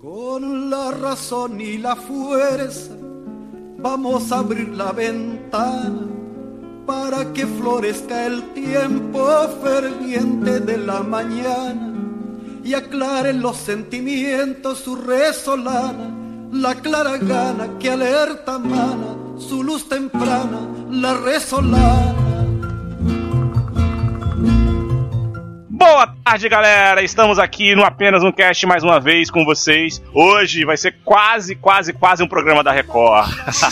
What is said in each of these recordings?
Con la razón y la fuerza vamos a abrir la ventana para que florezca el tiempo ferviente de la mañana y aclaren los sentimientos su resolana, la clara gana que alerta mana, su luz temprana, la resolana. Tarde, galera! Estamos aqui no Apenas um Cast mais uma vez com vocês. Hoje vai ser quase, quase, quase um programa da Record.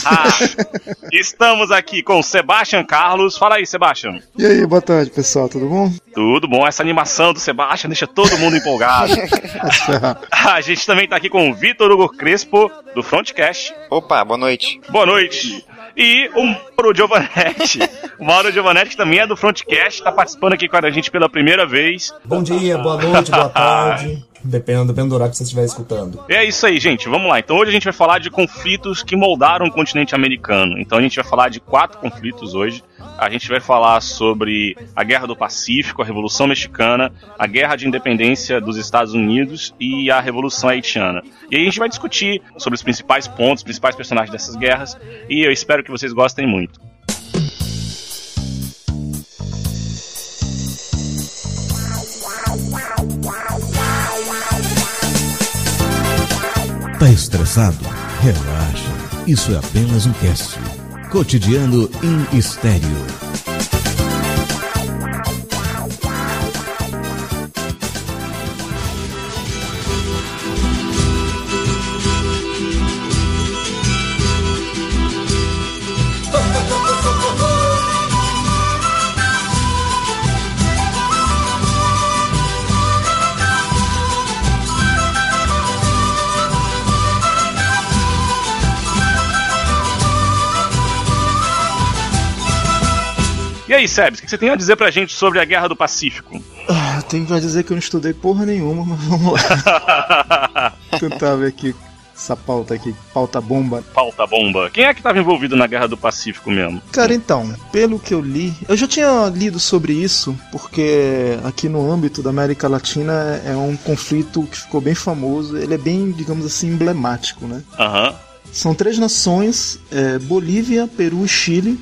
Estamos aqui com Sebastian Carlos. Fala aí, Sebastian. E aí, boa tarde, pessoal, tudo bom? Tudo bom. Essa animação do Sebastian deixa todo mundo empolgado. A gente também tá aqui com o Vitor Hugo Crespo, do Frontcast. Opa, boa noite. Boa noite. E o Mauro Giovanetti. O Mauro Giovanetti, que também é do Frontcast, está participando aqui com a gente pela primeira vez. Bom dia, boa noite, boa tarde. Dependendo, dependendo do horário que você estiver escutando. E é isso aí, gente. Vamos lá. Então hoje a gente vai falar de conflitos que moldaram o continente americano. Então a gente vai falar de quatro conflitos hoje. A gente vai falar sobre a Guerra do Pacífico, a Revolução Mexicana, a Guerra de Independência dos Estados Unidos e a Revolução Haitiana. E aí a gente vai discutir sobre os principais pontos, os principais personagens dessas guerras. E eu espero que vocês gostem muito. Tá estressado? Relaxa. Isso é apenas um cast. Cotidiano em estéreo. Aí, Sebs, o que você tem a dizer pra gente sobre a Guerra do Pacífico? Ah, eu tenho que dizer que eu não estudei porra nenhuma, mas vamos lá. Tentar ver aqui essa pauta aqui, pauta bomba. Pauta bomba. Quem é que estava envolvido na Guerra do Pacífico mesmo? Cara, então, pelo que eu li, eu já tinha lido sobre isso, porque aqui no âmbito da América Latina é um conflito que ficou bem famoso, ele é bem, digamos assim, emblemático, né? Aham. São três nações, é, Bolívia, Peru e Chile,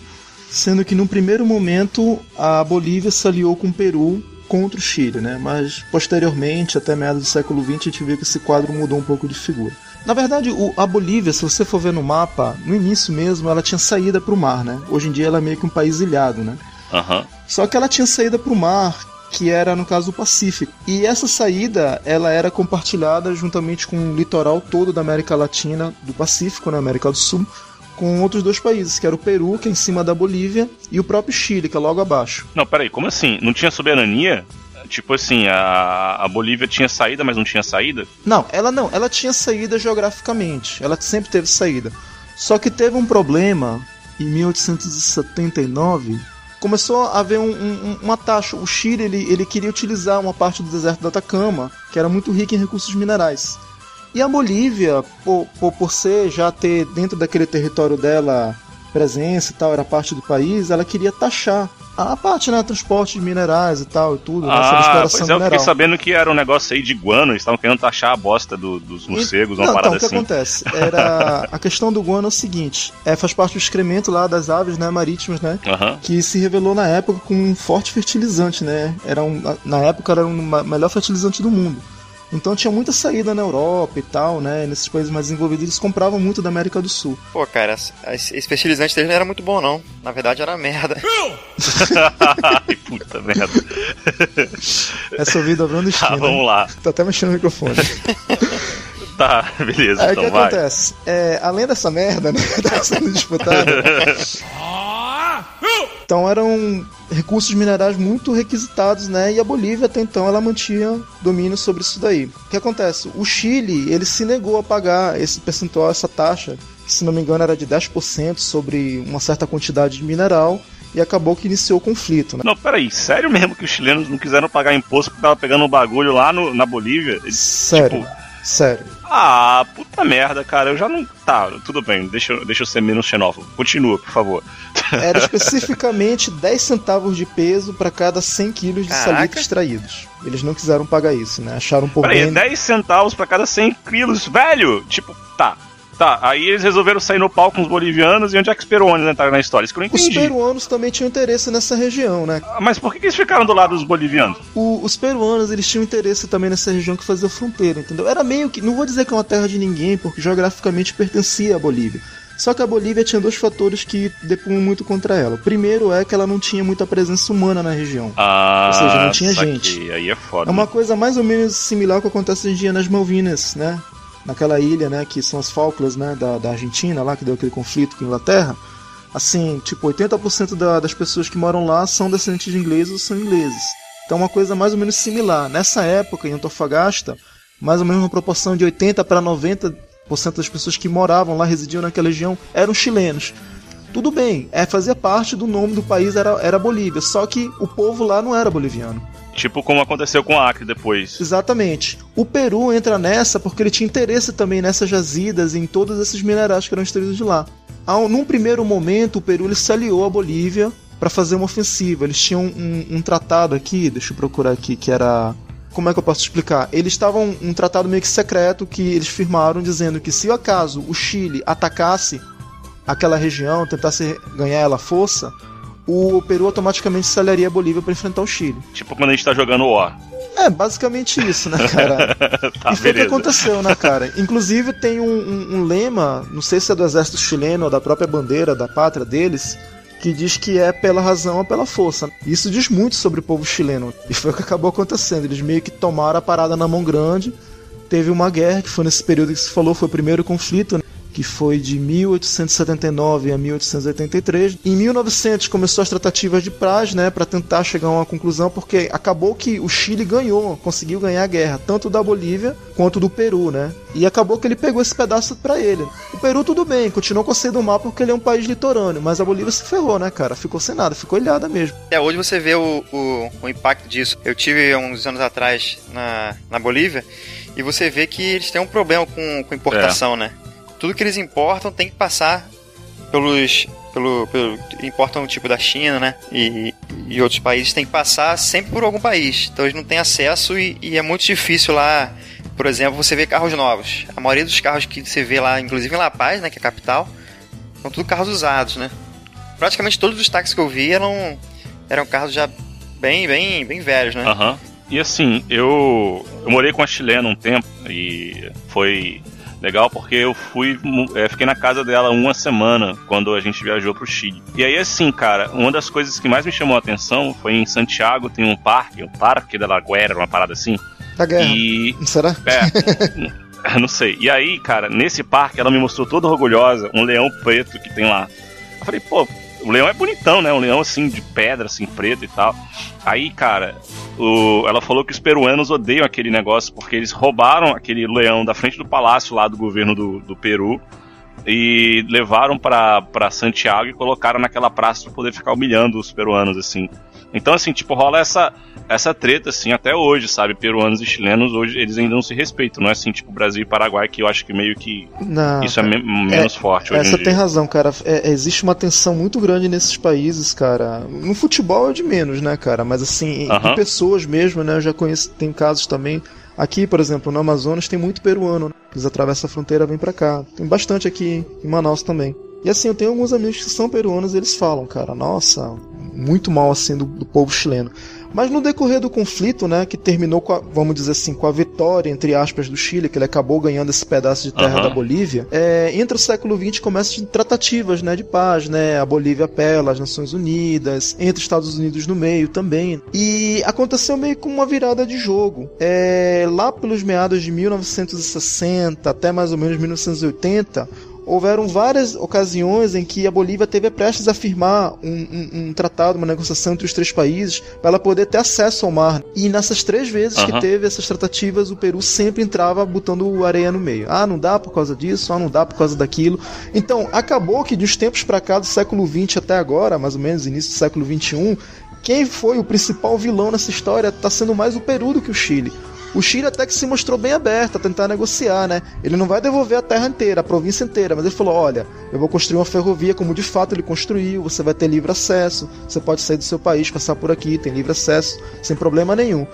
sendo que no primeiro momento a Bolívia se aliou com o Peru contra o Chile, né? Mas posteriormente, até meados do século XX, a gente vê que esse quadro mudou um pouco de figura. Na verdade, a Bolívia, se você for ver no mapa, no início mesmo ela tinha saída para o mar, né? Hoje em dia ela é meio que um país ilhado, né? Aham. Só que ela tinha saída para o mar, que era no caso o Pacífico. E essa saída, ela era compartilhada juntamente com o litoral todo da América Latina, do Pacífico, na América do Sul, com outros dois países, que era o Peru, que é em cima da Bolívia, e o próprio Chile, que é logo abaixo. Não, peraí, como assim? Não tinha soberania? Tipo assim, a, a Bolívia tinha saída, mas não tinha saída? Não, ela não, ela tinha saída geograficamente, ela sempre teve saída. Só que teve um problema em 1879. Começou a haver um, um, uma taxa. O Chile ele, ele queria utilizar uma parte do deserto do Atacama, que era muito rica em recursos minerais. E a Bolívia, por, por, por ser já ter dentro daquele território dela presença e tal, era parte do país, ela queria taxar a parte, né, transporte de minerais e tal e tudo, né, Ah, pois é, eu mineral. fiquei sabendo que era um negócio aí de guano, eles estavam querendo taxar a bosta do- dos morcegos, uma Não, parada então, o que assim. acontece? Era a questão do guano é o seguinte: é, faz parte do excremento lá das aves, né, marítimas, né? Que se revelou na época como um forte fertilizante, né? Era um, na época era o melhor fertilizante do mundo. Então tinha muita saída na Europa e tal, né? Nesses países mais desenvolvidos, eles compravam muito da América do Sul. Pô, cara, esse fertilizante dele não era muito bom, não. Na verdade, era merda. Ai, puta merda. Essa ouvida abrindo Tá, esquina. vamos lá. Tá até mexendo no microfone. Tá, beleza, Aí o então que vai. acontece? É, além dessa merda, né? Tá sendo disputada. Então eram recursos minerais muito requisitados, né? E a Bolívia até então ela mantinha domínio sobre isso daí. O que acontece? O Chile ele se negou a pagar esse percentual, essa taxa, que se não me engano era de 10% sobre uma certa quantidade de mineral. E acabou que iniciou o conflito, né? Não, peraí, sério mesmo que os chilenos não quiseram pagar imposto porque tava pegando um bagulho lá no, na Bolívia? Eles, Sério. Tipo, Sério. Ah, puta merda, cara. Eu já não. Tá, tudo bem. Deixa, eu- deixa eu ser menos xenófobo. Continua, por favor. Era especificamente 10 centavos de peso para cada 100 quilos de Caraca. salitre extraídos. Eles não quiseram pagar isso, né? Acharam por Peraí, bem. 10 centavos pra cada 100 quilos, velho! Tipo, tá. Tá, aí eles resolveram sair no palco com os bolivianos e onde é que os peruanos entraram na história? Isso que eu não Os entendi. peruanos também tinham interesse nessa região, né? Mas por que, que eles ficaram do lado dos bolivianos? O- os peruanos, eles tinham interesse também nessa região que fazia fronteira, entendeu? Era meio que, não vou dizer que é uma terra de ninguém, porque geograficamente pertencia à Bolívia. Só que a Bolívia tinha dois fatores que depunham muito contra ela. O primeiro é que ela não tinha muita presença humana na região. Ah, Ou seja, não tinha gente. Aí é foda. É uma coisa mais ou menos similar ao que acontece hoje em dia nas Malvinas, né? Naquela ilha, né, que são as Falklands, né, da, da Argentina, lá que deu aquele conflito com a Inglaterra. Assim, tipo, 80% da, das pessoas que moram lá são descendentes de ingleses ou são ingleses. Então, uma coisa mais ou menos similar. Nessa época, em Antofagasta, mais ou menos uma proporção de 80 para 90% das pessoas que moravam lá, residiam naquela região, eram chilenos. Tudo bem, é, fazia parte do nome do país, era, era Bolívia, só que o povo lá não era boliviano. Tipo como aconteceu com a Acre depois. Exatamente. O Peru entra nessa porque ele tinha interesse também nessas jazidas e em todos esses minerais que eram extraídos de lá. Num primeiro momento, o Peru ele se aliou à Bolívia para fazer uma ofensiva. Eles tinham um, um tratado aqui, deixa eu procurar aqui, que era. Como é que eu posso explicar? Eles estavam um tratado meio que secreto que eles firmaram dizendo que se acaso o Chile atacasse aquela região, tentasse ganhar ela força, o Peru automaticamente se aliaria à Bolívia para enfrentar o Chile. Tipo quando a gente tá jogando War. É, basicamente isso, né, cara? tá, e foi o que aconteceu, né, cara? Inclusive tem um, um- um lema, não sei se é do exército chileno ou da própria bandeira da pátria deles, que diz que é pela razão ou pela força. Isso diz muito sobre o povo chileno. E foi o que acabou acontecendo. Eles meio que tomaram a parada na mão grande. Teve uma guerra, que foi nesse período que se falou, foi o primeiro conflito, né? Que foi de 1879 a 1883. Em 1900 começou as tratativas de paz, né, para tentar chegar a uma conclusão, porque acabou que o Chile ganhou, conseguiu ganhar a guerra, tanto da Bolívia quanto do Peru, né? E acabou que ele pegou esse pedaço para ele. O Peru tudo bem, continuou concedendo mal porque ele é um país litorâneo, mas a Bolívia se ferrou, né, cara? Ficou sem nada, ficou ilhada mesmo. Até hoje você vê o, o, o impacto disso. Eu tive uns anos atrás na, na Bolívia e você vê que eles têm um problema com, com importação, né? Tudo que eles importam tem que passar pelos. Pelo, pelo, importam tipo da China, né? E, e outros países tem que passar sempre por algum país. Então eles não têm acesso e, e é muito difícil lá. Por exemplo, você vê carros novos. A maioria dos carros que você vê lá, inclusive em La Paz, né, que é a capital, são tudo carros usados, né? Praticamente todos os táxis que eu vi eram, eram carros já bem, bem, bem velhos, né? Aham. E assim, eu, eu morei com a chilena um tempo e foi legal porque eu fui, é, fiquei na casa dela uma semana quando a gente viajou pro Chile. E aí assim, cara, uma das coisas que mais me chamou a atenção foi em Santiago tem um parque, o Parque da Laguera, uma parada assim. Da guerra. E Será? é, não sei. E aí, cara, nesse parque ela me mostrou toda orgulhosa um leão preto que tem lá. Eu falei, pô, o leão é bonitão, né? Um leão assim de pedra, assim, preto e tal. Aí, cara, o- ela falou que os peruanos odeiam aquele negócio porque eles roubaram aquele leão da frente do palácio lá do governo do, do Peru e levaram pra Santiago e colocaram naquela praça pra poder ficar humilhando os peruanos, assim. Então, assim, tipo, rola essa, essa treta, assim, até hoje, sabe? Peruanos e chilenos, hoje, eles ainda não se respeitam. Não é assim, tipo, Brasil e Paraguai, que eu acho que meio que Não, isso é, me- menos forte hoje Essa em tem razão, cara. É, existe uma tensão muito grande nesses países, cara. No futebol é de menos, né, cara? Mas assim, Aham. em pessoas mesmo, né? Eu já conheço, tem casos também. Aqui, por exemplo, no Amazonas tem muito peruano. Né? Eles atravessam a fronteira e vêm pra cá. Tem bastante aqui em Manaus também. E assim, eu tenho alguns amigos que são peruanos e eles falam, cara, nossa, muito mal assim do, do povo chileno. Mas no decorrer do conflito, né, que terminou com a, vamos dizer assim, com a vitória, entre aspas, do Chile, que ele acabou ganhando esse pedaço de terra Aham. da Bolívia, é, entre o século XX começam tratativas, né, de paz, né, a Bolívia apela às Nações Unidas, entre os Estados Unidos no meio também, e aconteceu meio com uma virada de jogo. É, lá pelos meados de 1960 até mais ou menos 1980, houveram várias ocasiões em que a Bolívia teve prestes a firmar um, um- um tratado, uma negociação entre os três países, para ela poder ter acesso ao mar. E nessas três vezes que Aham. teve essas tratativas, o Peru sempre entrava botando areia no meio. Ah, não dá por causa disso, ah, não dá por causa daquilo. Então, acabou que de uns tempos para cá, do século XX até agora, mais ou menos, início do século XXI, quem foi o principal vilão nessa história está sendo mais o Peru do que o Chile. O Chile até que se mostrou bem aberto a tentar negociar, né? Ele não vai devolver a terra inteira, a província inteira, mas ele falou: olha, eu vou construir uma ferrovia como de fato ele construiu, você vai ter livre acesso, você pode sair do seu país, passar por aqui, tem livre acesso, sem problema nenhum.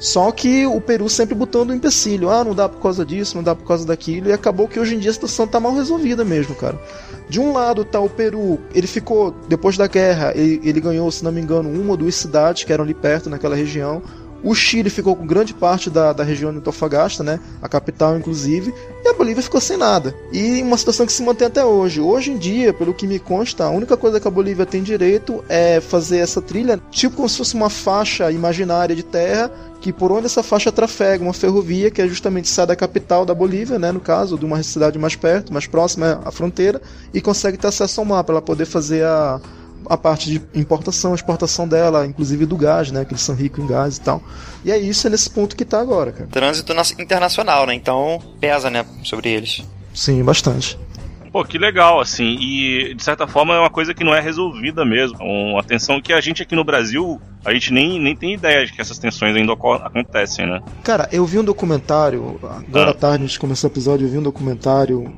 Só que o Peru sempre botando um empecilho, ah, não dá por causa disso, não dá por causa daquilo, e acabou que hoje em dia a situação tá mal resolvida mesmo, cara. De um lado tá o Peru, ele ficou, depois da guerra, ele, ele ganhou, se não me engano, uma ou duas cidades que eram ali perto naquela região. O Chile ficou com grande parte da, da região de Antofagasta, né? A capital, inclusive. E a Bolívia ficou sem nada. E uma situação que se mantém até hoje. Hoje em dia, pelo que me consta, a única coisa que a Bolívia tem direito é fazer essa trilha, tipo como se fosse uma faixa imaginária de terra, que por onde essa faixa trafega uma ferrovia que é justamente sai da capital da Bolívia, né, no caso, de uma cidade mais perto, mais próxima à fronteira, e consegue ter acesso ao mar para poder fazer a, a parte de importação, exportação dela, inclusive do gás, né? Que eles são ricos em gás e tal. E é isso, é nesse ponto que tá agora, cara. Trânsito internacional, né? Então pesa, né, sobre eles. Sim, bastante. Pô, que legal, assim, e de certa forma é uma coisa que não é resolvida mesmo. Uma tensão que a gente aqui no Brasil, a gente nem, nem tem ideia de que essas tensões ainda acontecem, né? Cara, eu vi um documentário, agora ah. à tarde, antes de começar o episódio, eu vi um documentário.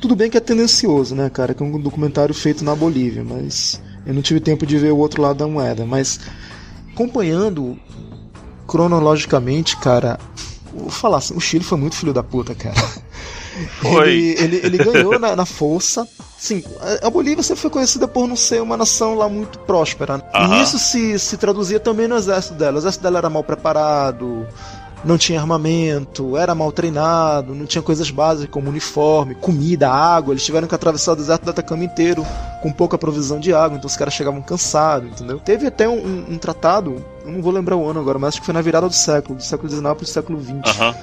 Tudo bem que é tendencioso, né, cara? Que é um documentário feito na Bolívia, mas eu não tive tempo de ver o outro lado da moeda, mas acompanhando cronologicamente, cara, vou falar assim, o Chile foi muito filho da puta, cara. Foi. Ele, ele, ele ganhou na, na, força. Sim, a Bolívia sempre foi conhecida por não ser uma nação lá muito próspera. Né? E isso se, se traduzia também no exército dela. O exército dela era mal preparado, não tinha armamento, era mal treinado, não tinha coisas básicas como uniforme, comida, água. Eles tiveram que atravessar o deserto do Atacama inteiro com pouca provisão de água, então os caras chegavam cansados, entendeu? Teve até um, um, um, tratado, eu não vou lembrar o ano agora, mas acho que foi na virada do século, do século XIX para o século XX. Uhum.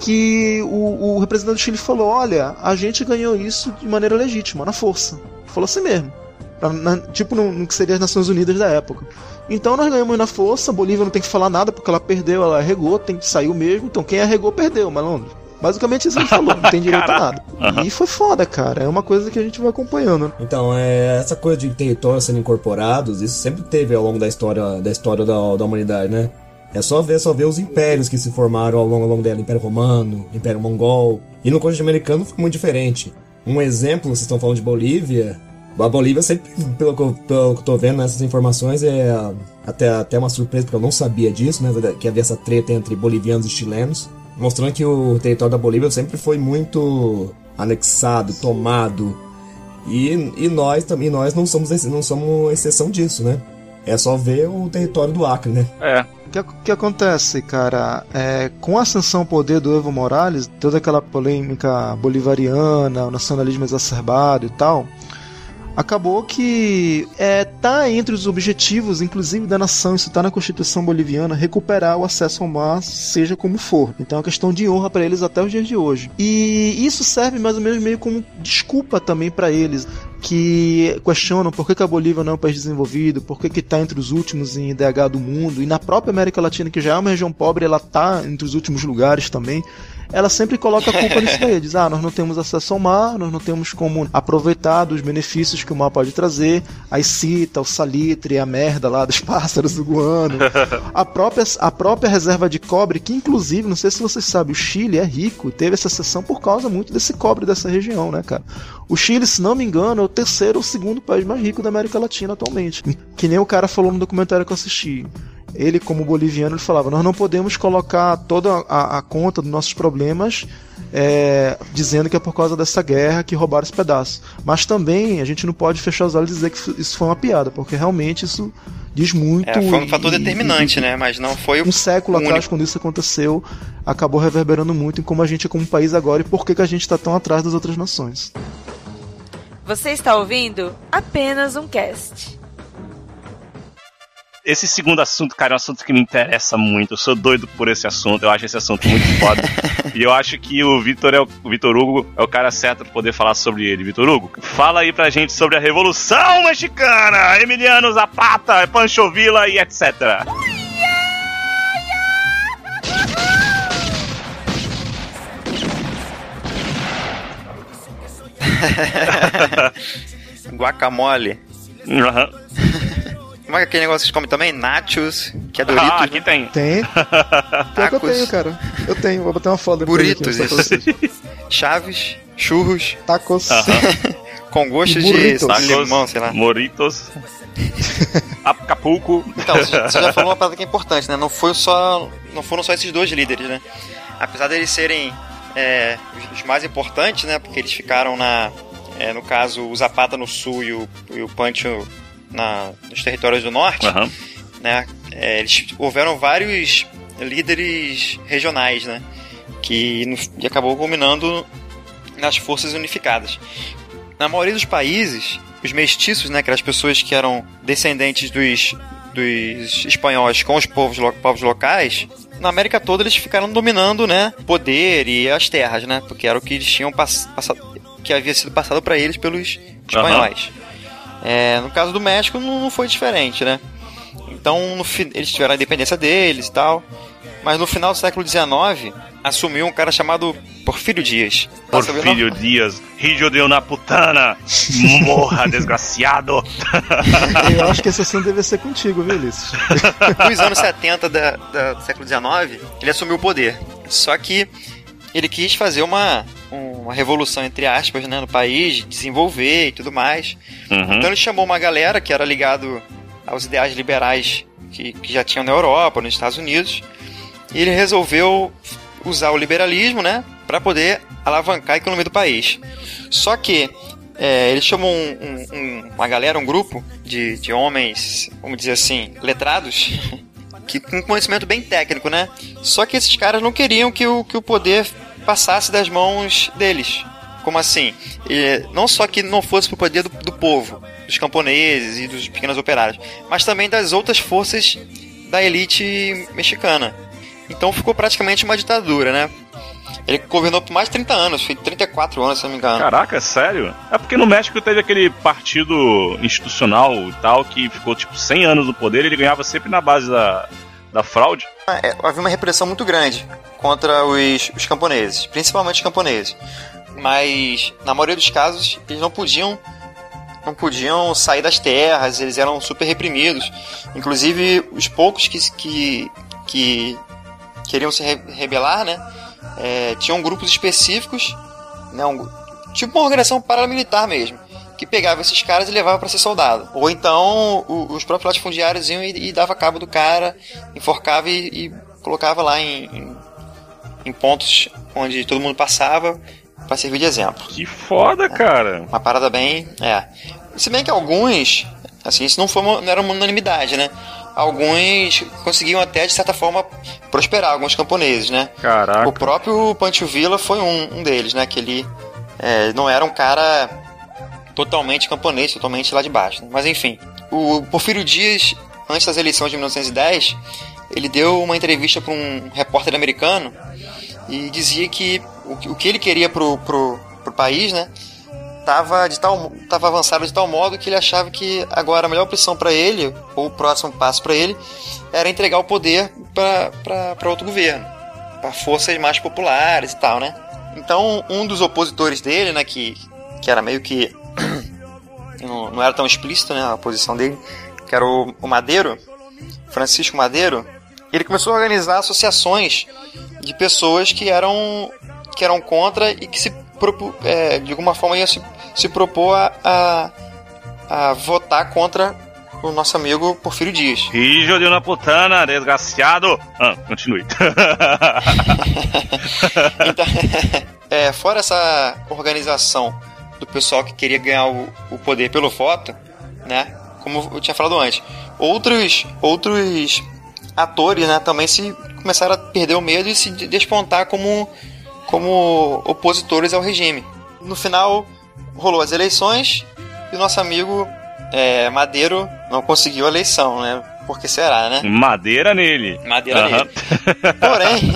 Que o, o representante do Chile falou: Olha, a gente ganhou isso de maneira legítima, na força. Falou assim mesmo. Na, tipo no, no, que seria as Nações Unidas da época. Então nós ganhamos na força, a Bolívia não tem que falar nada porque ela perdeu, ela arregou, tem que sair mesmo. Então quem arregou perdeu, malandro. Basicamente isso ele falou, não tem direito a nada. Uhum. E foi foda, cara. É uma coisa que a gente vai acompanhando. Então, é, essa coisa de territórios sendo incorporados, isso sempre teve ao longo da história da, história da, da humanidade, né? É só ver, só ver os impérios que se formaram ao longo, ao longo dela, Império Romano, Império Mongol. E no continente americano foi muito diferente. Um exemplo, vocês estão falando de Bolívia, a Bolívia sempre, pelo que, eu, pelo que eu tô vendo nessas informações, é até, até uma surpresa, porque eu não sabia disso, né? Que havia essa treta entre bolivianos e chilenos. Mostrando que o território da Bolívia sempre foi muito anexado, tomado. E, e nós também nós não somos não somos exceção disso, né? É só ver o território do Acre, né? É. O que, que acontece, cara? É, com a ascensão ao poder do Evo Morales, toda aquela polêmica bolivariana, o nacionalismo exacerbado e tal, acabou que é, tá entre os objetivos, inclusive da nação, isso tá na Constituição boliviana, recuperar o acesso ao mar, seja como for. Então é uma questão de honra para eles até os dias de hoje. E isso serve mais ou menos meio como desculpa também para eles que questionam por que, a Bolívia não é um país desenvolvido, por que está entre os últimos em IDH do mundo, e na própria América Latina, que já é uma região pobre, ela está entre os últimos lugares também ela sempre coloca a culpa nisso daí. Diz, ah, nós não temos acesso ao mar, nós não temos como aproveitar dos benefícios que o mar pode trazer. Aí cita o salitre, a merda lá dos pássaros do Guano. A própria, a própria reserva de cobre, que inclusive, não sei se vocês sabem, o Chile é rico, teve essa seção por causa muito desse cobre dessa região, né, cara? O Chile, se não me engano, é o terceiro ou segundo país mais rico da América Latina atualmente. Que nem o cara falou no documentário que eu assisti ele como boliviano ele falava nós não podemos colocar toda a, a conta dos nossos problemas é, dizendo que é por causa dessa guerra que roubaram esse pedaço. Mas também a gente não pode fechar os olhos e dizer que isso foi uma piada porque realmente isso diz muito é, foi um fator e, determinante e, né? Mas não foi um século atrás único. quando isso aconteceu acabou reverberando muito em como a gente é como país agora e por que, que a gente está tão atrás das outras nações. Você está ouvindo apenas um cast esse segundo assunto, cara, é um assunto que me interessa muito. Eu sou doido por esse assunto. Eu acho esse assunto muito foda. e eu acho que o Vitor é o, o Vitor Hugo é o cara certo para poder falar sobre ele. Vitor Hugo, fala aí pra gente sobre a Revolução Mexicana, Emiliano Zapata, Pancho Villa e etc. Guacamole. Uhum. Como é aquele negócio que vocês comem também? Nachos, Que é Doritos. Ah, aqui né? tem. Tem. Pior que eu Tacos. tenho, cara. Eu tenho, vou botar uma foto depois Burritos, aqui, vocês. Chaves, churros, Tacos. Aham. com gosto de de limão, sei lá. Moritos. Acapulco. Então, você já- falou uma parada que é importante, né? Não, foi só, não foram só esses dois líderes, né? Apesar deles serem é, os- os mais importantes, né? Porque eles ficaram na... é, no caso, o Zapata no sul e o, e o Pancho na, nos territórios do norte, Aham. né? É, eles houveram vários líderes regionais, né? Que no, acabou culminando nas forças unificadas. Na maioria dos países, os mestiços, né, que eram as pessoas que eram descendentes dos, dos espanhóis com os povos, povos locais, na América toda eles ficaram dominando, né, poder e as terras, né, porque era o que eles tinham pass passado, que havia sido passado para eles pelos espanhóis. É, no caso do México não, não foi diferente, né? Então no fi- eles tiveram a independência deles e tal. Mas no final do século XIX assumiu um cara chamado Porfírio Dias. Tá? Porfírio Dias, Rio de una putana, morra, desgraciado. Eu acho que esse assunto deve ser contigo, viu, Ulisses? Nos anos 70 da, da- do século XIX, ele assumiu o poder. Só que ele quis fazer uma, uma revolução, entre aspas, né, no país, desenvolver e tudo mais. Uhum. Então ele chamou uma galera que era ligado aos ideais liberais que, que já tinham na Europa, nos Estados Unidos, e ele resolveu usar o liberalismo, né, para poder alavancar a economia do país. Só que é, ele chamou um- um- um- uma galera, um grupo de, de homens, vamos dizer assim, letrados, que com conhecimento bem técnico, né? Só que esses caras não queriam que o, que o poder passasse das mãos deles. Como assim? E não só que não fosse pro poder do, do povo, dos camponeses e dos pequenos operários, mas também das outras forças da elite mexicana. Então ficou praticamente uma ditadura, né? Ele governou por mais de 30 anos, foi 34 anos, se não me engano. Caraca, sério? É porque no México teve aquele partido institucional e tal que ficou tipo 100 anos no poder e ele ganhava sempre na base da, da fraude. É, havia uma repressão muito grande contra os, os camponeses, principalmente os camponeses. Mas na maioria dos casos eles não podiam não podiam sair das terras, eles eram super reprimidos. Inclusive os poucos que que, que queriam se re- rebelar, né, é, tinham grupos específicos, né, um- tipo uma organização paramilitar mesmo, que pegava esses caras e levava para ser soldado. Ou então o- os próprios latifundiários iam e, e dava cabo do cara, enforcava e, e colocava lá em, em, em pontos onde todo mundo passava para servir de exemplo. Que foda, cara. Uma parada bem. É. Se bem que alguns. Assim, isso não, foi uma- não era uma unanimidade, né? Alguns conseguiam até, de certa forma, prosperar, alguns camponeses, né? Caraca. O próprio Pancho Villa foi um, um deles, né? Que ele é, não era um cara totalmente camponês, totalmente lá de baixo. né? Mas enfim, o Porfírio Dias, antes das eleições de 1910, ele deu uma entrevista para um repórter americano e dizia que o, que- ele queria pro, pro, pro país, né? Tava, de tal, tava avançado de tal modo que ele achava que agora a melhor opção para ele, ou o próximo passo para ele, era entregar o poder para outro governo, para forças mais populares e tal, né? Então, um dos opositores dele, né, que, que era meio que. não, não era tão explícito, né, a posição dele, que era o, o Madeiro, Francisco Madeiro, ele começou a organizar associações de pessoas que eram, que eram contra e que se é, de alguma forma iam se, se propor a, a, a votar contra o nosso amigo Porfírio Dias. Rio de una putana, desgraciado. Ah, continue. Então, é, fora essa organização do pessoal que queria ganhar o, o poder pelo voto, né? Como eu tinha falado antes, outros outros atores, né, também se começaram a perder o medo e se de- despontar como como opositores ao regime. No final rolou as eleições e o nosso amigo é, Madeiro não conseguiu a eleição, né? Por que será, né? Madeira nele. Madeira Aham. nele. Porém,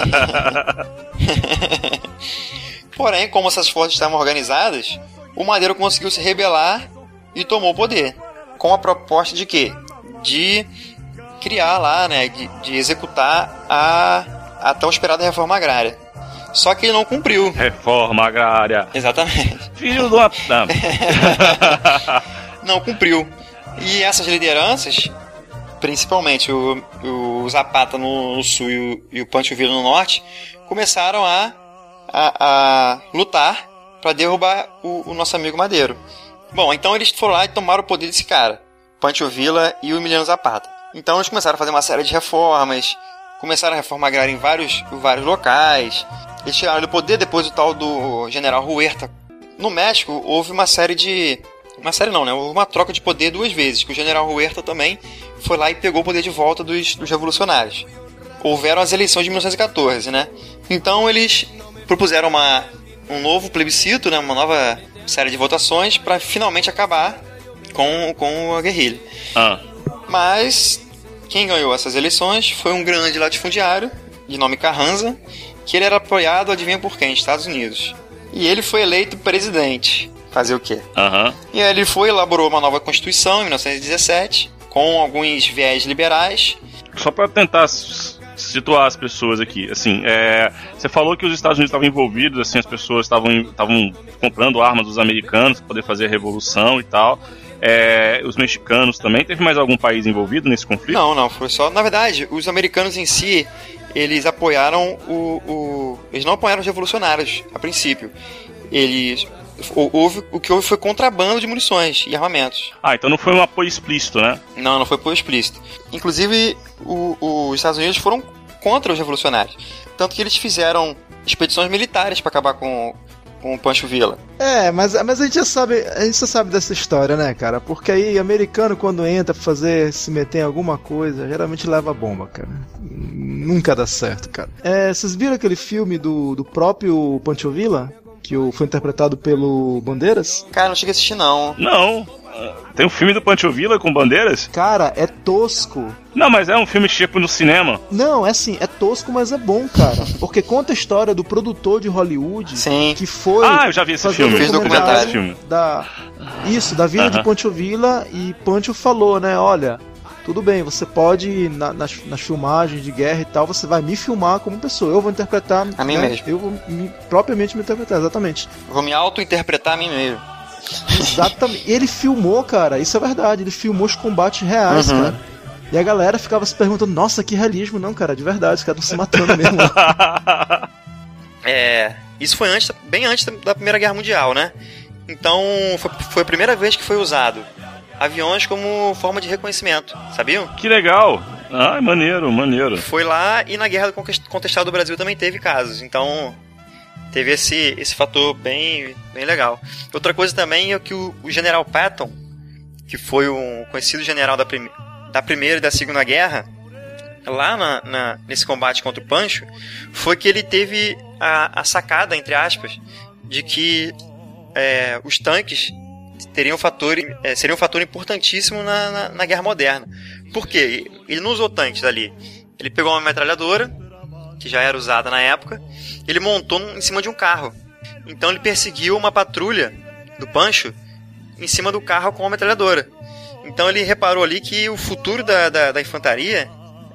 porém, como essas forças estavam organizadas, o Madeiro conseguiu se rebelar e tomou o poder. Com a proposta de quê? De criar lá, né? De, de executar a, a tão esperada reforma agrária. Só que ele não cumpriu. Reforma agrária. Exatamente. Filho do. Ah, Não cumpriu. E essas lideranças principalmente o, o Zapata no, no sul e o, e o Pancho Villa no norte, começaram a, a, a lutar para derrubar o, o, nosso amigo Madeiro. Bom, então eles foram lá e tomaram o poder desse cara, Pancho Villa e o Emiliano Zapata. Então eles começaram a fazer uma série de reformas, começaram a reformar agrária em vários, vários locais. Eles tiraram do poder depois do tal do general Huerta. No México houve uma série de uma série não, né? Houve uma troca de poder duas vezes, que o general Huerta também foi lá e pegou o poder de volta dos, dos revolucionários. Houveram as eleições de 1914, né? Então eles propuseram uma, um novo plebiscito, né? Uma nova série de votações para finalmente acabar com, com a guerrilha. Ah. Mas quem ganhou essas eleições foi um grande latifundiário de nome Carranza, que ele era apoiado, adivinha por quem? Estados Unidos. E ele foi eleito presidente. Fazer o quê? Uhum. E aí ele foi, elaborou uma nova Constituição em 1917, com alguns viés liberais. Só para tentar situar as pessoas aqui, assim, é, você falou que os Estados Unidos estavam envolvidos, assim, as pessoas estavam estavam comprando armas dos americanos para poder fazer a revolução e tal. É, os mexicanos também. Teve mais algum país envolvido nesse conflito? Não, não, foi só. Na verdade, os americanos em si, eles apoiaram o. o eles não apoiaram os revolucionários, a princípio. Eles houve, o que houve foi contrabando de munições e armamentos. Ah, então não foi um apoio explícito, né? Não, não foi apoio explícito. Inclusive, o, os Estados Unidos foram contra os revolucionários. Tanto que eles fizeram expedições militares para acabar com, com o Pancho Villa. É, mas, mas a gente já sabe, a gente já sabe dessa história, né, cara? Porque aí americano quando entra pra fazer se meter em alguma coisa, geralmente leva bomba, cara. Nunca dá certo, cara. É, vocês viram aquele filme do, do próprio Pancho Villa? que foi interpretado pelo Bandeiras? Cara, não cheguei a assistir não. Não. Tem um filme do Pancho Villa com bandeiras? Cara, é tosco. Não, mas é um filme tipo no cinema. Não, é assim, é tosco, mas é bom, cara. Porque conta a história do produtor de Hollywood Sim. que foi. Ah, eu já vi esse filme. Fiz documentário. Da, isso, da vida uh -huh. de Pancho Villa e Pancho falou, né? Olha, tudo bem, você pode, na, nas, nas filmagens de guerra e tal, você vai me filmar como pessoa. Eu vou interpretar. A mim né, mesmo. Eu vou me, propriamente me interpretar, exatamente. vou me auto-interpretar a mim mesmo. Exatamente. Ele filmou, cara, isso é verdade. Ele filmou os combates reais, uhum. cara. E a galera ficava se perguntando: nossa, que realismo. Não, cara, de verdade, os caras estão se matando mesmo. é. Isso foi antes, bem antes da Primeira Guerra Mundial, né? Então, foi, foi a primeira vez que foi usado aviões como forma de reconhecimento, sabiam? Que legal! Ah, maneiro, maneiro. Foi lá e na Guerra Contestada do Brasil também teve casos, então teve esse, esse fator bem, bem legal. Outra coisa também é que o, o general Patton, que foi um conhecido general da, prim, da Primeira e da Segunda Guerra, lá na, na, nesse combate contra o Pancho, foi que ele teve a, a sacada, entre aspas, de que é, os tanques teria um fator, é, seria um fator importantíssimo na, na, na, guerra moderna. Por quê? Ele não usou tanques ali. Ele pegou uma metralhadora, que já era usada na época, ele montou em cima de um carro. Então ele perseguiu uma patrulha do Pancho em cima do carro com uma metralhadora. Então ele reparou ali que o futuro da, da, da infantaria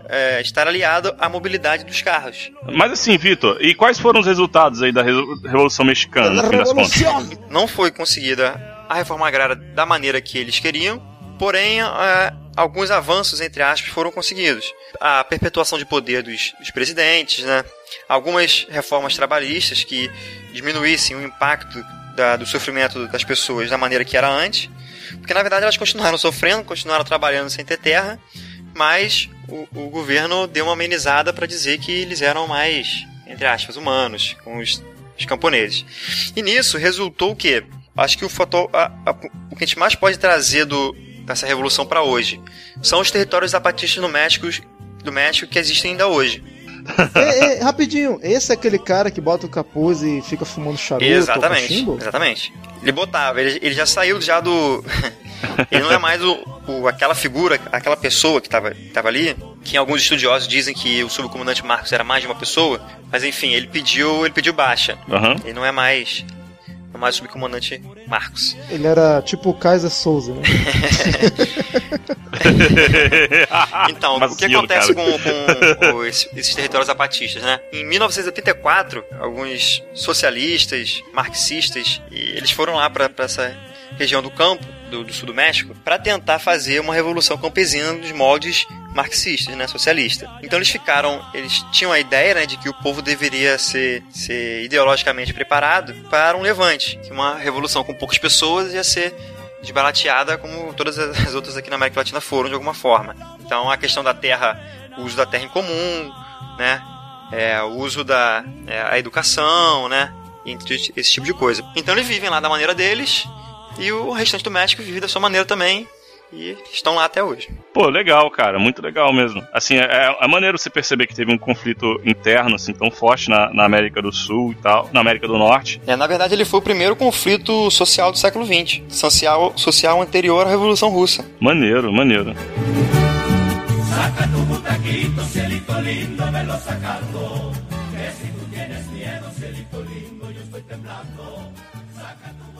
é, estar aliado à mobilidade dos carros. Mas assim, Vitor, e quais foram os resultados aí da Revolução Mexicana, no fim das contas? Não foi conseguida a reforma agrária da maneira que eles queriam, porém é, alguns avanços, entre aspas, foram conseguidos. A perpetuação de poder dos, dos presidentes, né? algumas reformas trabalhistas que diminuíssem o impacto da, do sofrimento das pessoas da maneira que era antes, porque na verdade elas continuaram sofrendo, continuaram trabalhando sem ter terra, mas o, o governo deu uma amenizada para dizer que eles eram mais, entre aspas, humanos com os, os camponeses. E nisso resultou o quê? acho que o fator, a, a, o que a gente mais pode trazer do, dessa revolução para hoje são os territórios zapatistas no México, do México que existem ainda hoje. é, é, rapidinho, esse é aquele cara que bota o capuz e fica fumando charuto? Exatamente, exatamente. Ele botava, ele, ele já saiu já do. ele não é mais o, o, aquela figura, aquela pessoa que estava tava ali, que alguns estudiosos dizem que o subcomandante Marcos era mais de uma pessoa, mas enfim, ele pediu, ele pediu baixa. Uhum. Ele não é mais é mais o subcomandante Marcos. Ele era tipo o Kaiser Souza, né? então, o que acontece com, com, com esses, esses territórios zapatistas, né? Em 1984, alguns socialistas, marxistas, eles foram lá para essa região do campo do, do sul do México para tentar fazer uma revolução campesina dos moldes marxistas, né, socialista. Então eles ficaram, eles tinham a ideia, né, de que o povo deveria ser, ser ideologicamente preparado para um levante, que uma revolução com poucas pessoas ia ser desbarateada como todas as outras aqui na América Latina foram de alguma forma. Então a questão da terra, o uso da terra em comum, né, é, o uso da é, a educação, né, entre esse tipo de coisa. Então eles vivem lá da maneira deles e o restante do México vive da sua maneira também, e estão lá até hoje. Pô, legal, cara, muito legal mesmo. Assim, é, é maneiro você perceber que teve um conflito interno, assim, tão forte na, na América do Sul e tal, na América do Norte. É, na verdade, ele foi o primeiro conflito social do século XX, social, social anterior à Revolução Russa. Maneiro, maneiro. Saca tu butaquito, cielito lindo, sacando. Que si tú tienes miedo, cielito lindo, yo estoy temblando. Saca tu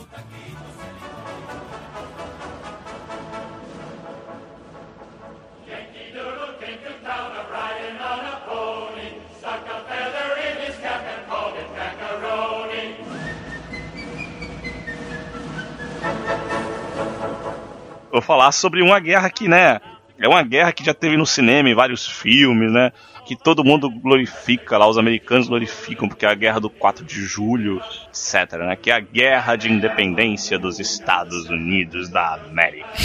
vou falar sobre uma guerra que, né? É uma guerra que já teve no cinema, em vários filmes, né? Que todo mundo glorifica lá, os americanos glorificam, porque é a guerra do 4 de julho, etc, né? Que é a guerra de independência dos Estados Unidos da América.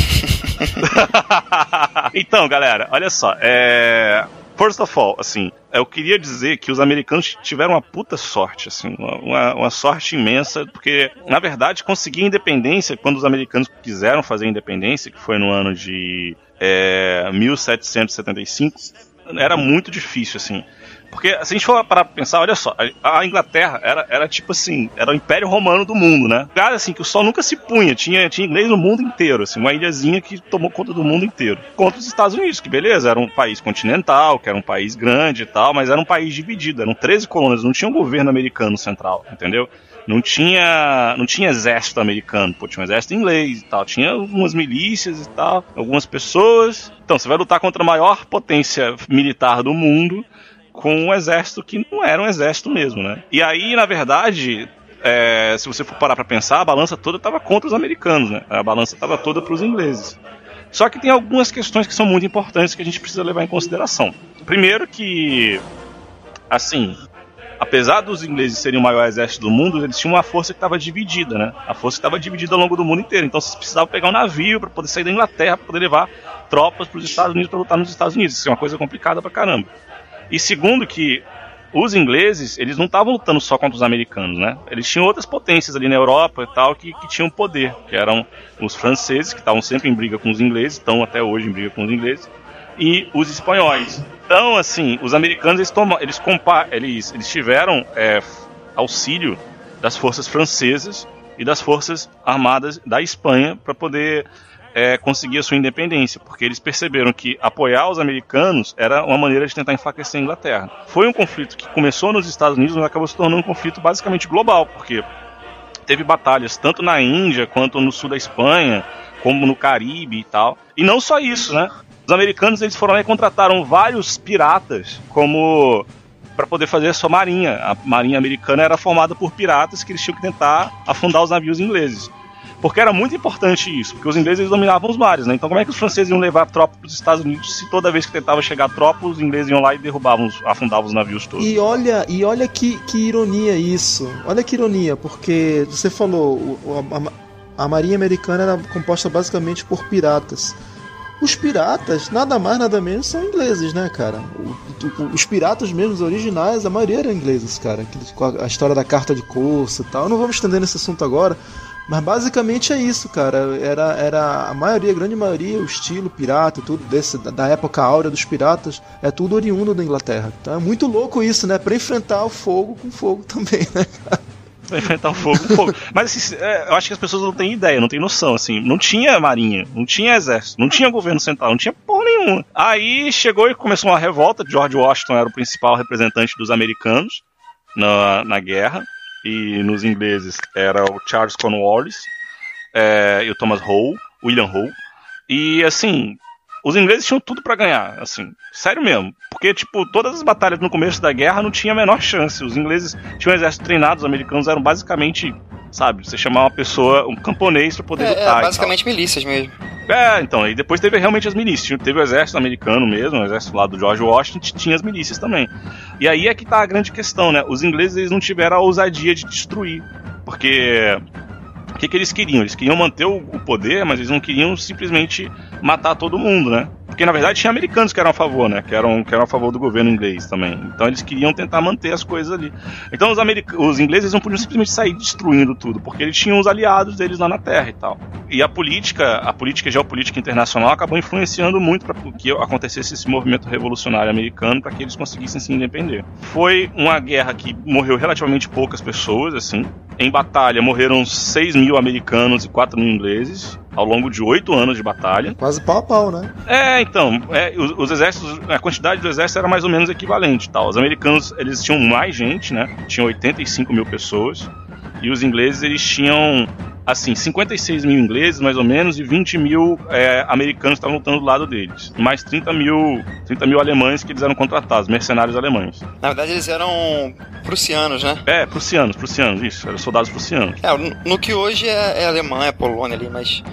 então, galera, olha só, é First of all, assim, eu queria dizer que os americanos tiveram uma puta sorte, assim, uma, uma sorte imensa, porque, na verdade, conseguir independência, quando os americanos quiseram fazer independência, que foi no ano de é, 1775, era muito difícil, assim. Porque se a gente for para pensar, olha só, a Inglaterra era, era tipo assim, era o Império Romano do mundo, né? Cara, assim, que o sol nunca se punha, tinha, tinha inglês no mundo inteiro, assim, uma ilhazinha que tomou conta do mundo inteiro. Contra os Estados Unidos, que beleza, era um país continental, que era um país grande e tal, mas era um país dividido, eram 13 colônias, não tinha um governo americano central, entendeu? não tinha não tinha exército americano, pô, tinha um exército inglês e tal, tinha algumas milícias e tal, algumas pessoas. Então, você vai lutar contra a maior potência militar do mundo com um exército que não era um exército mesmo, né? E aí, na verdade, é, se você for parar para pensar, a balança toda estava contra os americanos, né? A balança estava toda para os ingleses. Só que tem algumas questões que são muito importantes que a gente precisa levar em consideração. Primeiro que, assim, apesar dos ingleses serem o maior exército do mundo, eles tinham uma força que estava dividida, né? A força estava dividida ao longo do mundo inteiro. Então, vocês precisavam pegar um navio para poder sair da Inglaterra, para poder levar tropas para os Estados Unidos para lutar nos Estados Unidos. Isso é uma coisa complicada pra caramba. E segundo que os ingleses, eles não estavam lutando só contra os americanos, né? Eles tinham outras potências ali na Europa e tal que, que tinham poder, que eram os franceses, que estavam sempre em briga com os ingleses, estão até hoje em briga com os ingleses, e os espanhóis. Então, assim, os americanos, eles, tomam, eles, compa eles, eles tiveram é, auxílio das forças francesas e das forças armadas da Espanha para poder é, conseguir a sua independência, porque eles perceberam que apoiar os americanos era uma maneira de tentar enfraquecer a Inglaterra. Foi um conflito que começou nos Estados Unidos, mas acabou se tornando um conflito basicamente global, porque teve batalhas tanto na Índia quanto no sul da Espanha, como no Caribe e tal. E não só isso, né? Os americanos eles foram lá e contrataram vários piratas como para poder fazer a sua marinha. A marinha americana era formada por piratas que eles tinham que tentar afundar os navios ingleses. Porque era muito importante isso, porque os ingleses dominavam os mares, né? Então como é que os franceses iam levar tropa para os Estados Unidos se toda vez que tentava chegar tropa, os ingleses iam lá e derrubavam, afundavam os navios todos? E olha, e olha que, que ironia isso. Olha que ironia, porque você falou, a, a Marinha Americana era composta basicamente por piratas. Os piratas, nada mais, nada menos, são ingleses, né, cara? os piratas mesmo, originais, a maioria eram ingleses, cara. A história da carta de curso e tal. Não vamos estender nesse assunto agora, mas basicamente é isso, cara. Era, era a maioria, a grande maioria, o estilo pirata, tudo desse, da época áurea dos piratas, é tudo oriundo da Inglaterra. Então é muito louco isso, né? Pra enfrentar o fogo com fogo também, né, cara? Enfrentar o fogo com fogo. Mas assim, é, eu acho que as pessoas não têm ideia, não têm noção, assim. Não tinha marinha, não tinha exército, não tinha governo central, não tinha porra nenhuma. Aí chegou e começou uma revolta. George Washington era o principal representante dos americanos na, na guerra e nos ingleses era o Charles Cornwallis é, e o Thomas Hull, William Hull. E assim, os ingleses tinham tudo para ganhar, assim, sério mesmo. Porque, tipo, todas as batalhas no começo da guerra não tinha a menor chance. Os ingleses tinham um exército treinado, os americanos eram basicamente sabe? Você chamar uma pessoa, um camponês pra poder É, lutar. é basicamente milícias mesmo. É, então, e depois teve realmente as milícias. Teve o exército americano mesmo, o exército lá do George Washington, tinha as milícias também. E aí é que tá a grande questão, né? Os ingleses eles não tiveram a ousadia de destruir. Porque o que, que eles queriam? Eles queriam manter o, o poder, mas eles não queriam simplesmente matar todo mundo, né? Porque na verdade tinha americanos que eram a favor, né? Que eram, que eram a favor do governo inglês também. Então eles queriam tentar manter as coisas ali. Então os, americ os ingleses não podiam simplesmente sair destruindo tudo, porque eles tinham os aliados deles lá na Terra e tal. E a política, a política geopolítica internacional acabou influenciando muito para que acontecesse esse movimento revolucionário americano para que eles conseguissem se independer. Foi uma guerra que morreu relativamente poucas pessoas, assim. Em batalha morreram 6 mil americanos e 4 mil ingleses ao longo de oito anos de batalha. Quase pau a pau, né? É, então, é, os, os, exércitos, a quantidade do exército era mais ou menos equivalente, tal. Os americanos, eles tinham mais gente, né? Tinham 85 mil pessoas. E os ingleses, eles tinham, assim, 56 mil ingleses, mais ou menos, e 20 mil é, americanos estavam lutando do lado deles. Mais 30 mil, 30 mil alemães que eles eram contratados, mercenários alemães. Na verdade, eles eram prussianos, né? É, prussianos, prussianos, isso. Eram soldados prussianos. É, no, no que hoje é, é Alemanha, Polônia ali, mas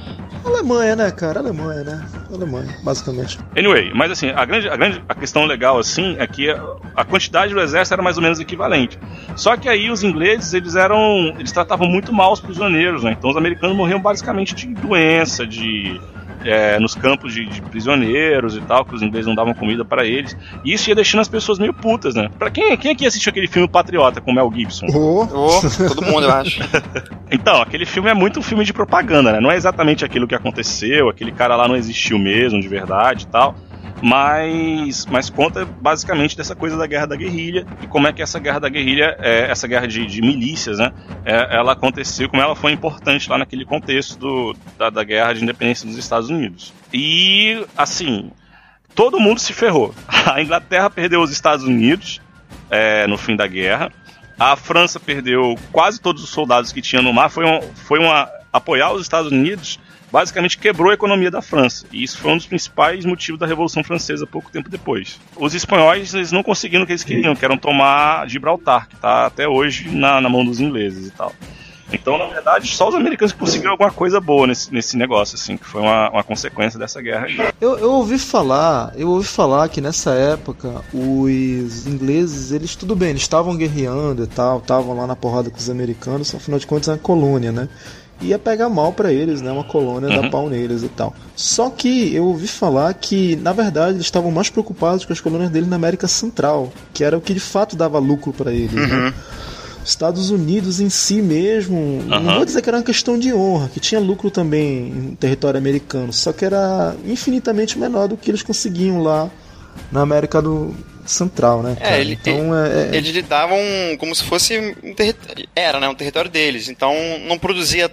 Alemanha, né, cara? Alemanha, né? Alemanha, basicamente. Anyway, mas assim, a grande, a grande a questão legal, assim, é que a quantidade do exército era mais ou menos equivalente. Só que aí os ingleses, eles eram. Eles tratavam muito mal os prisioneiros, né? Então os americanos morriam basicamente de doença, de. É, nos campos de, de, prisioneiros e tal, que os ingleses não davam comida para eles. E isso ia deixando as pessoas meio putas, né? Pra quem, quem aqui assistiu aquele filme Patriota com Mel Gibson? Oh. oh todo mundo, eu acho. então, aquele filme é muito um filme de propaganda, né? Não é exatamente aquilo que aconteceu, aquele cara lá não existiu mesmo, de verdade e tal mas, mas conta basicamente dessa coisa da guerra da guerrilha e como é que essa guerra da guerrilha, é, essa guerra de, de milícias, né, é, ela aconteceu, como ela foi importante lá naquele contexto do, da, da guerra de independência dos Estados Unidos. E, assim, todo mundo se ferrou. A Inglaterra perdeu os Estados Unidos é, no fim da guerra. A França perdeu quase todos os soldados que tinha no mar. Foi, um, foi uma apoiar os Estados Unidos basicamente quebrou a economia da França. E isso foi um dos principais motivos da Revolução Francesa pouco tempo depois. Os espanhóis eles não conseguiram o que eles queriam, que eram tomar Gibraltar, que está até hoje na, na mão dos ingleses e tal. Então, na verdade, só os americanos conseguiram alguma coisa boa nesse, nesse negócio, assim, que foi uma, uma consequência dessa guerra aí. Eu, eu ouvi falar, eu ouvi falar que nessa época os ingleses, eles tudo bem, eles estavam guerreando e tal, estavam lá na porrada com os americanos, afinal de contas é uma colônia, né? Ia pegar mal para eles, né? Uma colônia uhum. da pau neles e tal. Só que eu ouvi falar que, na verdade, eles estavam mais preocupados com as colônias deles na América Central, que era o que de fato dava lucro para eles, né? uhum. né? Estados Unidos em si mesmo, uhum. não vou dizer que era uma questão de honra, que tinha lucro também em território americano, só que era infinitamente menor do que eles conseguiam lá na América do Central, né? É, ele, então, é, é... eles lidavam como se fosse um território. Era, né? Um território deles. Então não produzia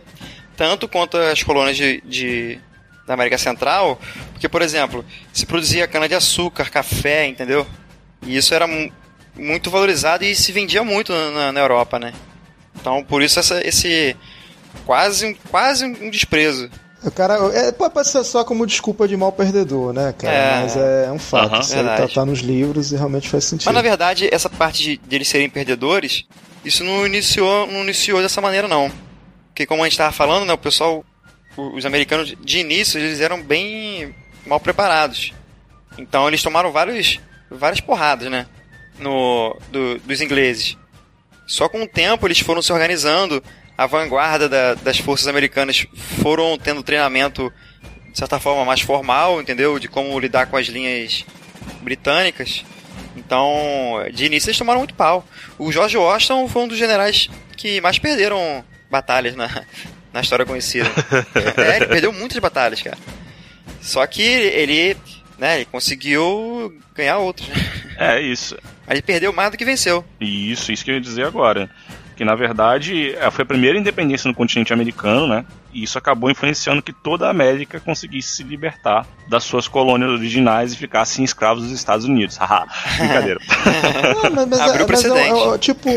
tanto quanto as colônias de, de da América Central, porque, por exemplo, se produzia cana-de-açúcar, café, entendeu? E isso era muito valorizado e se vendia muito na, na Europa, né? Então, por isso essa, esse quase, quase um desprezo. O cara é, pode ser só como desculpa de mal perdedor, né, cara? É. Mas é, um fato. Uhum, isso aí tá, tá, nos livros e realmente faz sentido. Mas na verdade, essa parte de, de eles serem perdedores, isso não iniciou, não iniciou dessa maneira, não. Porque como a gente estava falando, né, o pessoal, os americanos de início, eles eram bem mal preparados. Então eles tomaram vários, várias porradas, né? No, do, dos ingleses. Só com o tempo eles foram se organizando, a vanguarda da, das forças americanas foram tendo treinamento de certa forma mais formal, entendeu? De como lidar com as linhas britânicas. Então, de início eles tomaram muito pau. O George Washington foi um dos generais que mais perderam batalhas na, na história conhecida. é, ele perdeu muitas batalhas, cara. Só que ele, né, ele conseguiu ganhar outras. É, isso. Ele perdeu mais do que venceu. Isso, isso que eu ia dizer agora que na verdade é, foi a primeira independência no continente americano, né? E isso acabou influenciando que toda a América conseguisse se libertar das suas colônias originais e ficassem escravos dos Estados Unidos. Haha, brincadeira. Não, mas, mas, Abriu mas, precedente. Mas, tipo,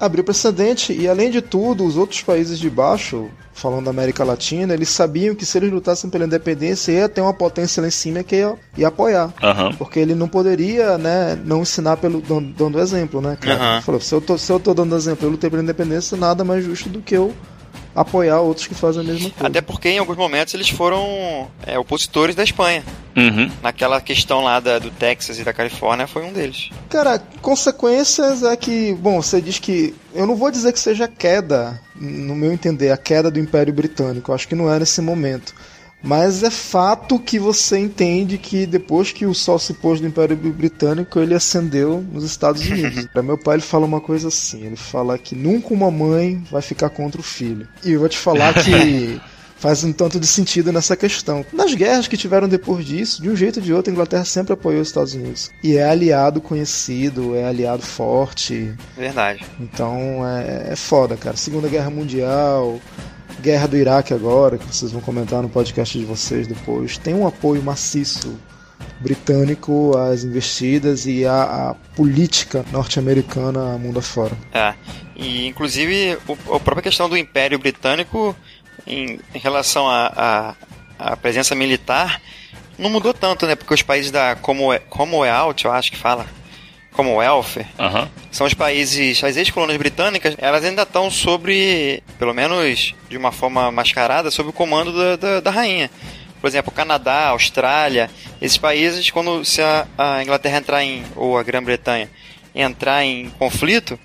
abriu precedente e além de tudo, os outros países de baixo, falando da América Latina, eles sabiam que se eles lutassem pela independência ia ter uma potência lá em cima que ia, ia apoiar. Uhum. Porque ele não poderia, né, não ensinar pelo dando, dando exemplo, né, cara? Uhum. Falou, se eu, tô, se eu tô dando exemplo, eu lutei pela independência, nada mais justo do que eu apoiar outros que fazem a mesma coisa. Até porque em alguns momentos eles foram é, opositores da Espanha. Uhum. Naquela questão lá da, do Texas e da Califórnia foi um deles. Cara, consequências é que, bom, você diz que eu não vou dizer que seja queda, no meu entender, a queda do Império Britânico. Eu acho que não é nesse momento. Mas é fato que você entende que depois que o sol se pôs no Império Britânico, ele ascendeu nos Estados Unidos. Para meu pai, ele fala uma coisa assim: ele fala que nunca uma mãe vai ficar contra o filho. E eu vou te falar que. faz um tanto de sentido nessa questão. Nas guerras que tiveram depois disso, de um jeito ou de outro, a Inglaterra sempre apoiou os Estados Unidos. E é aliado conhecido, é aliado forte. Verdade. Então é, é foda, cara. Segunda Guerra Mundial, guerra do Iraque agora, que vocês vão comentar no podcast de vocês depois, tem um apoio maciço britânico às investidas e à, à política norte-americana mundo afora. É, e inclusive o, a própria questão do Império Britânico em, em relação à presença militar não mudou tanto, né? Porque os países da Commonwealth, eu acho que fala, Commonwealth, Aham. são os países, as ex-colônias britânicas, elas ainda estão sobre, pelo menos de uma forma mascarada, sob o comando da, da, da rainha. Por exemplo, Canadá, Austrália, esses países, quando se a, a Inglaterra entrar em, ou a Grã-Bretanha entrar em conflito,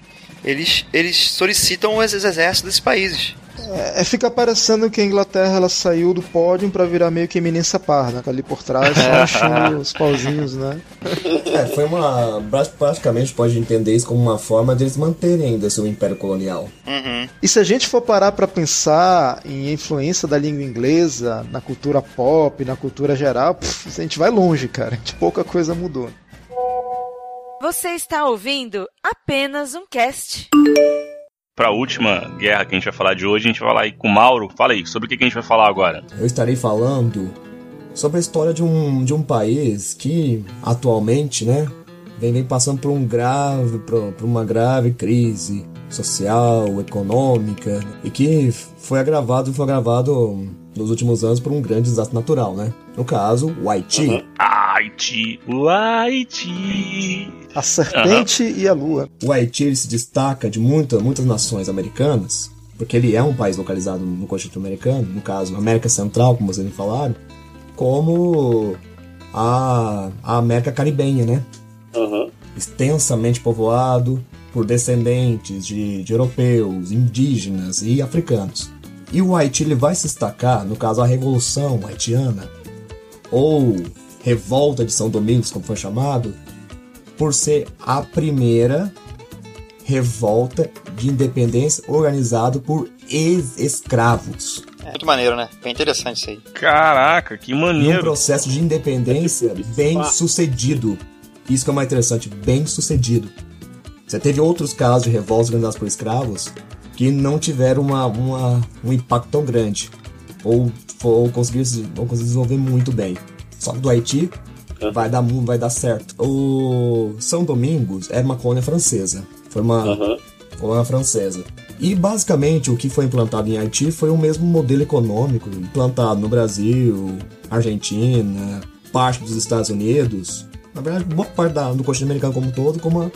eles, eles solicitam os exércitos desses países. É, é, fica parecendo que a Inglaterra ela saiu do pódio para virar meio que eminência par, né? Ali por trás, só achando os pauzinhos, né? É, foi uma. Praticamente pode entender isso como uma forma de eles manterem ainda seu império colonial. Uhum. E se a gente for parar para pensar em influência da língua inglesa na cultura pop, na cultura geral, pff, a gente vai longe, cara. De pouca coisa mudou. Você está ouvindo apenas um cast. Para a última guerra que a gente vai falar de hoje, a gente vai falar aí com o Mauro. Fala aí, sobre o que a gente vai falar agora? Eu estarei falando sobre a história de um, de um país que atualmente, né, vem, vem passando por um grave, por, por uma grave crise social, econômica e que foi agravado, foi agravado nos últimos anos por um grande desastre natural, né? No caso, o Haiti. Uhum. Haiti, o Haiti. A serpente uhum. e a lua. O Haiti ele se destaca de muita, muitas nações americanas, porque ele é um país localizado no continente americano, no caso, América Central, como vocês me falaram, como a, a América Caribenha, né? Uhum. Extensamente povoado por descendentes de, de europeus, indígenas e africanos. E o Haiti ele vai se destacar, no caso a Revolução Haitiana, ou Revolta de São Domingos, como foi chamado, por ser a primeira revolta de independência organizada por ex-escravos. É muito maneiro, né? Bem interessante isso aí. Caraca, que maneiro. E um processo de independência bem sucedido. Isso que é mais interessante, bem sucedido. Você teve outros casos de revoltas organizadas por escravos que não tiveram uma, uma, um impacto tão grande. Ou, ou, conseguiram, ou conseguiram desenvolver muito bem. Só que do Haiti vai dar, vai dar certo. O São Domingos era uma colônia francesa. Foi uma uhum. colônia francesa. E basicamente o que foi implantado em Haiti foi o mesmo modelo econômico implantado no Brasil, Argentina, parte dos Estados Unidos. Na verdade, boa parte da, do continente americano como um todo, como a,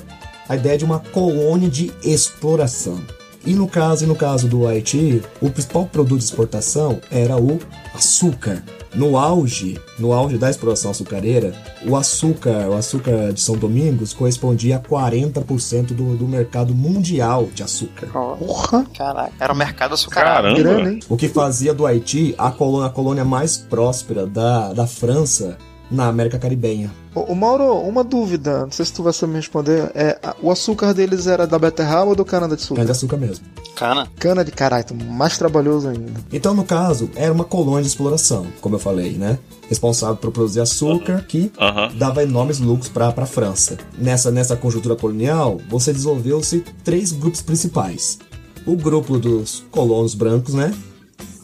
a ideia de uma colônia de exploração. E no caso, e no caso do Haiti, o principal produto de exportação era o açúcar. No auge, no auge da exploração açucareira, o açúcar, o açúcar de São Domingos correspondia a 40% do, do mercado mundial de açúcar. Porra! Caraca, era o mercado açucarado. Caramba! O que fazia do Haiti a colônia, a colônia mais próspera da, da França na América Caribenha. Ô, ô, Mauro, uma dúvida, não sei se tu vai saber me responder. É, o açúcar deles era da beterraba ou do cana de açúcar? Cana de açúcar mesmo. Cana. Cana de caralho, mais trabalhoso ainda. Então, no caso, era uma colônia de exploração, como eu falei, né? Responsável por produzir açúcar, que dava enormes lucros para a França. Nessa, nessa conjuntura colonial, você desenvolveu-se três grupos principais. O grupo dos colonos brancos, né?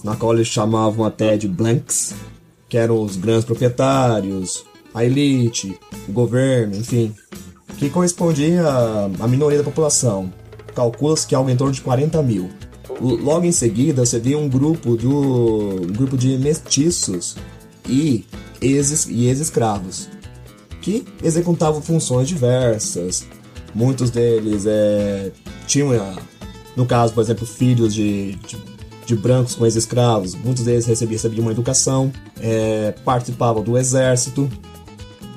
Na qual eles chamavam até de blancs, que eram os grandes proprietários, a elite, o governo, enfim, que correspondia à- minoria da população. Calcula-se que algo em torno de 40 mil. Logo em seguida, você vê um grupo, do, um grupo de mestiços e ex- ex-escravos, que executavam funções diversas. Muitos deles é, tinham, ah, no caso, por exemplo, filhos de, de de brancos com ex-escravos. Muitos deles recebiam, recebiam uma educação, é, participavam do exército.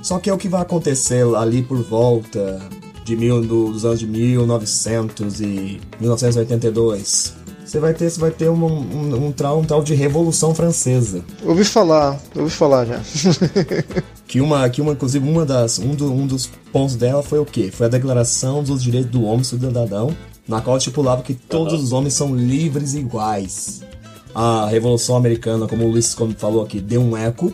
Só que é o que vai acontecer ali por volta de mil, dos anos de 1900 e 1982. Você vai ter, você vai ter um, um, um, tal, um tal de Revolução Francesa. Ouvi falar, ouvi falar já. que uma, que uma, inclusive, uma das, um, do, um dos pontos dela foi o quê? Foi a Declaração dos Direitos do Homem e Cidadão, na qual estipulava que todos os homens são livres e iguais. A Revolução Americana, como o Luiz falou aqui, deu um eco.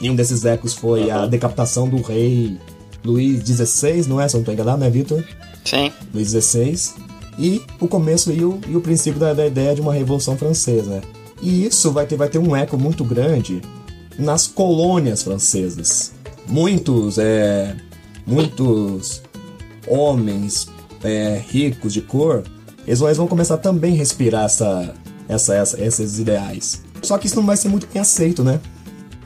E um desses ecos foi a decapitação do rei Luís XVI, não é? Se eu não estou enganado, né, Vitor? Sim. Luís XVI. E o começo e o, e o princípio da, da ideia de uma Revolução Francesa. E isso vai ter, vai ter um eco muito grande nas colônias francesas. Muitos, é, muitos homens é, ricos de cor, eles vão, eles vão começar também a respirar essa, essa, essa, esses ideais. Só que isso não vai ser muito bem aceito, né?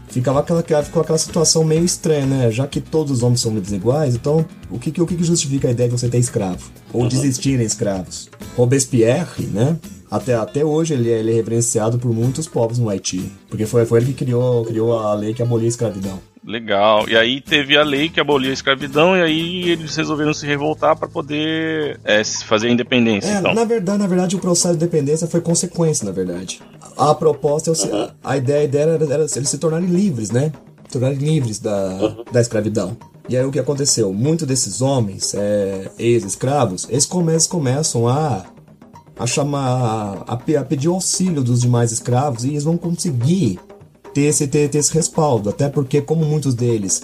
Ficava aquela, ficou aquela situação meio estranha, né? Já que todos os homens são livres iguais, então o que, o que justifica a ideia de você ter escravo? Ou uhum. desistirem escravos? Robespierre, né? Até, até hoje ele é, ele é reverenciado por muitos povos no Haiti. Porque foi, foi ele que criou, criou a lei que abolia a escravidão. Legal. E aí teve a lei que abolia a escravidão e aí eles resolveram se revoltar para poder é, fazer a independência. É, então. na verdade, na verdade, o processo de independência foi consequência, na verdade. A proposta, uhum. a ideia, a ideia era, era, eles se tornarem livres, né? Se tornarem livres da, uhum. da escravidão. E aí o que aconteceu? Muitos desses homens, é, ex-escravos, eles começam, começam a a chamar a, a pedir auxílio dos demais escravos e eles vão conseguir ter esse, ter, ter esse respaldo. Até porque, como muitos deles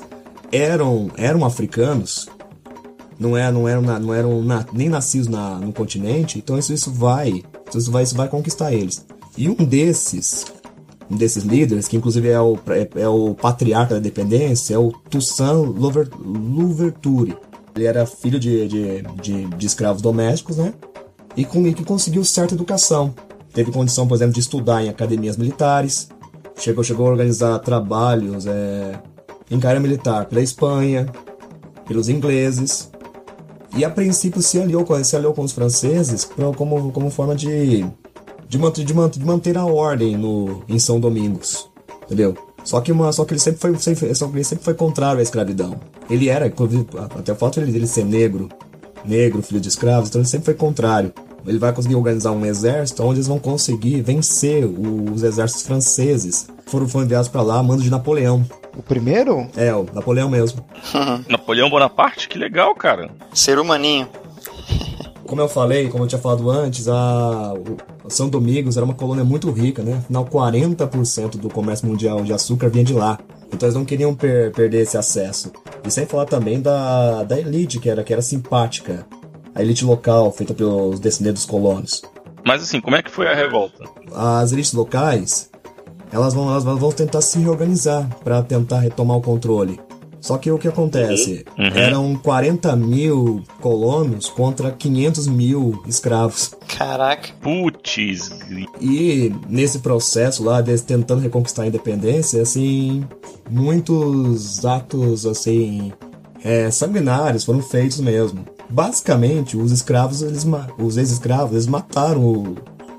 eram, eram africanos, não, é, não eram, não eram nem nascidos na, no continente, então isso, isso, vai, isso, vai, isso vai conquistar eles. E um desses, um desses líderes, que inclusive é o, é, é o patriarca da independência, é o Toussaint Louverture. Ele era filho de, de, de, de escravos domésticos, né? E, com, que conseguiu certa educação. Teve condição, por exemplo, de estudar em academias militares, Chegou, chegou a organizar trabalhos é, em carreira militar pela Espanha, pelos ingleses. E a princípio se aliou, se aliou com os franceses como, como forma de, de, manter, de, manter, de manter a ordem no, em São Domingos. Entendeu? Só que, uma, só que ele sempre foi, sempre, só que ele sempre foi contrário à escravidão. Ele era, até o fato de ele ser negro, negro, filho de escravos, então ele sempre foi contrário ele vai conseguir organizar um exército onde eles vão conseguir vencer os exércitos franceses. Foram, foram enviados para lá, mando de Napoleão. O primeiro? É, o Napoleão mesmo. Napoleão Bonaparte? Que legal, cara. Ser humaninho. Como eu falei, como eu tinha falado antes, a São Domingos era uma colônia muito rica, né? Afinal, 40% do comércio mundial de açúcar vinha de lá. Então eles não queriam per perder esse acesso. E sem falar também da, da elite, que era, que era simpática a elite local feita pelos descendentes dos colonos. Mas assim, como é que foi a revolta? As elites locais, elas vão, elas vão tentar se reorganizar para tentar retomar o controle. Só que o que acontece? Uhum. uhum. Eram 40 mil colonos contra 500 mil escravos. Caraca. Putz. E nesse processo lá, deles tentando reconquistar a independência, assim, muitos atos, assim, é, sanguinários foram feitos mesmo. Basicamente, os escravos, eles, os ex-escravos, eles mataram o,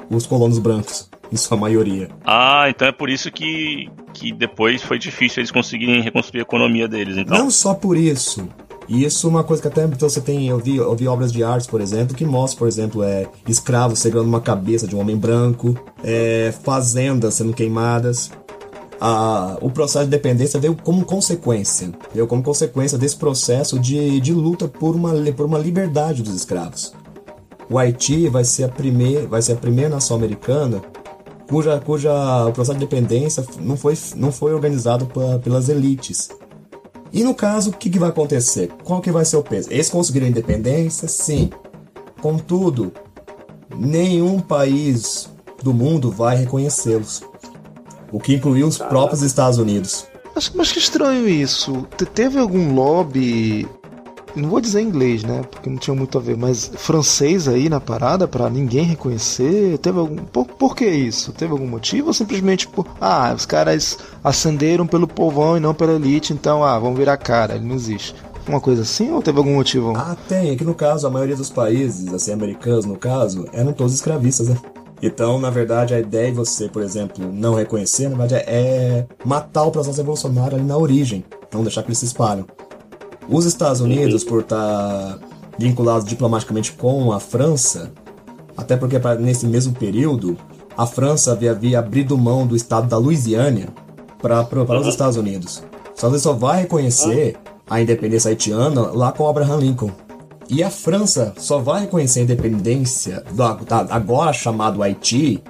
os colonos brancos, em sua maioria. Ah, então é por isso que, que depois foi difícil eles conseguirem reconstruir a economia deles, então. Não só por isso. Isso é uma coisa que até então você tem, eu vi, eu vi obras de arte, por exemplo, que mostra, por exemplo, é, escravos segurando uma cabeça de um homem branco, é, fazendas sendo queimadas a, o processo de dependência veio como consequência, veio como consequência desse processo de, de luta por uma, por uma liberdade dos escravos. O Haiti vai ser a primeira, vai ser a primeira nação americana cuja, cuja o processo de dependência não foi, não foi organizado pra, pelas elites. E no caso, o que, que vai acontecer? Qual que vai ser o peso? Eles conseguiram independência? Sim. Contudo, nenhum país do mundo vai reconhecê-los o que incluiu os próprios Estados Unidos. Mas, mas que estranho isso. Te, teve algum lobby não vou dizer inglês, né? Porque não tinha muito a ver, mas francês aí na parada para ninguém reconhecer? Teve algum. Por, por que isso? Teve algum motivo ou simplesmente por. Ah, os caras acenderam pelo povão e não pela elite, então, ah, vamos virar cara, ele não existe. Uma coisa assim ou teve algum motivo? Ah, tem. É que no caso, a maioria dos países, assim, americanos no caso, eram todos escravistas, né? Então, na verdade, a ideia de você, por exemplo, não reconhecer, na verdade, é matar o processo evolucionário ali na origem, não deixar que eles se espalham. Os Estados Unidos, por estar vinculados diplomaticamente com a França, até porque nesse mesmo período, a França havia, havia abrido mão do estado da Louisiana para os Estados Unidos. Só que só vai reconhecer a independência haitiana lá com Abraham Lincoln. E a França só vai reconhecer a independência do agora chamado Haiti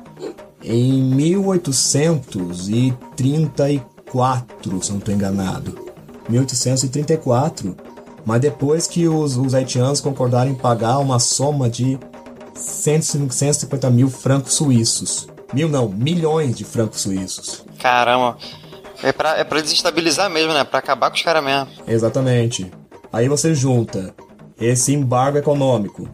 em 1834, se não estou enganado. 1834, mas depois que os, os haitianos concordaram em pagar uma soma de 150 mil francos suíços. Mil não, milhões de francos suíços. Caramba. É pra, é pra desestabilizar mesmo, né? Pra acabar com os caras mesmo. Exatamente. Aí você junta esse embargo econômico,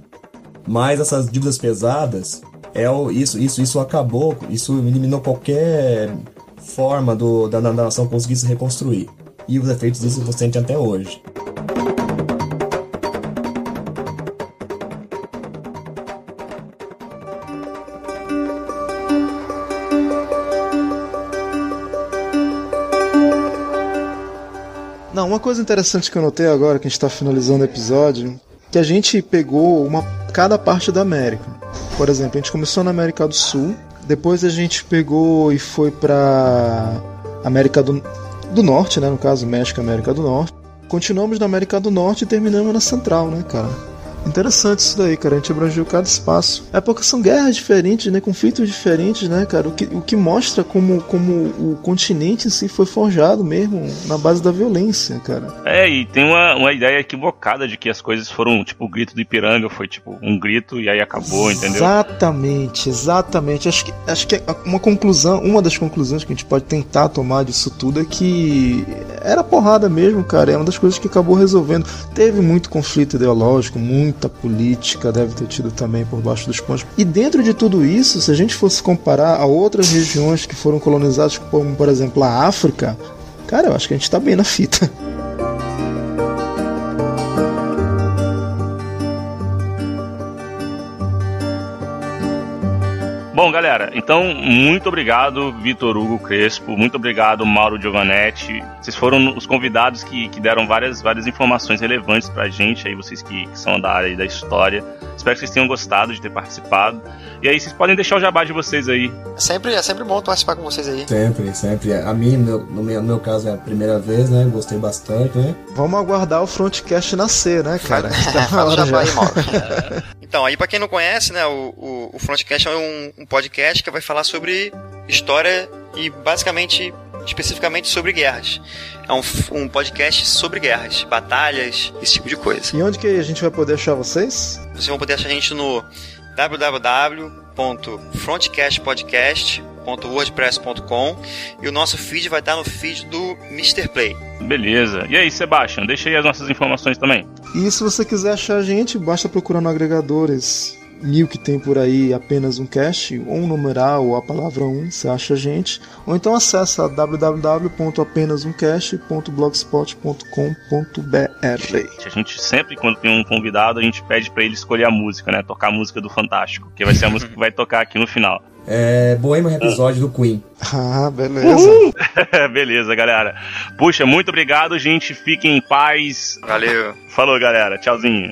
mais essas dívidas pesadas, é o, isso, isso, isso acabou, isso eliminou qualquer forma do, da, da nação conseguir se reconstruir. E os efeitos disso você sente até hoje. Uma coisa interessante que eu notei agora que a gente está finalizando o episódio, que a gente pegou uma cada parte da América. Por exemplo, a gente começou na América do Sul, depois a gente pegou e foi para América do, do Norte, né, no caso México, América do Norte. Continuamos na América do Norte e terminamos na Central, né, cara? Interessante isso daí, cara. A gente abrangeu cada espaço. É porque são guerras diferentes, né? Conflitos diferentes, né, cara? O que, o que mostra como, como o continente em si foi forjado mesmo na base da violência, cara. É, e tem uma, uma ideia equivocada de que as coisas foram, tipo, o grito do Ipiranga foi, tipo, um grito e aí acabou, entendeu? Exatamente, exatamente. Acho que, acho que uma conclusão, uma das conclusões que a gente pode tentar tomar disso tudo é que era porrada mesmo, cara. É uma das coisas que acabou resolvendo. Teve muito conflito ideológico, muito muita política deve ter tido também por baixo dos panos. E dentro de tudo isso, se a gente fosse comparar a outras regiões que foram colonizadas, como por exemplo a África, cara, eu acho que a gente está bem na fita. Bom, galera, então muito obrigado, Vitor Hugo Crespo, muito obrigado, Mauro Giovanetti. Vocês foram os convidados que, que deram várias, várias informações relevantes pra gente, aí vocês que, que são da área da história. Espero que vocês tenham gostado de ter participado. E aí vocês podem deixar o jabá de vocês aí. É sempre, é sempre bom participar com vocês aí. Sempre, sempre. A mim, no meu, no meu caso, é a primeira vez, né? Gostei bastante, né? Vamos aguardar o Frontcast nascer, né, cara? Tá aí, Mauro. então, aí pra quem não conhece, né, o, o, o Frontcast é um, um podcast que vai falar sobre história e basicamente especificamente sobre guerras. É um, um podcast sobre guerras, batalhas, esse tipo de coisa. E onde que a gente vai poder achar vocês? Vocês vão poder achar a gente no www.frontcastpodcast.wordpress.com e o nosso feed vai estar no feed do Mr. Play. Beleza. E aí, Sebastian, deixa aí as nossas informações também. E se você quiser achar a gente, basta procurar no agregadores mil que tem por aí apenas um cache, ou um numeral, ou a palavra 1, um, você acha a gente. Ou então acessa www.apenasumcast.blogspot.com.br. A gente sempre, quando tem um convidado, a gente pede para ele escolher a música, né? Tocar a música do Fantástico, que vai ser a música que vai tocar aqui no final. É Bohemian Episódio do Queen. Ah, beleza. beleza, galera. Puxa, muito obrigado, gente. Fiquem em paz. Valeu. Falou, galera. Tchauzinho.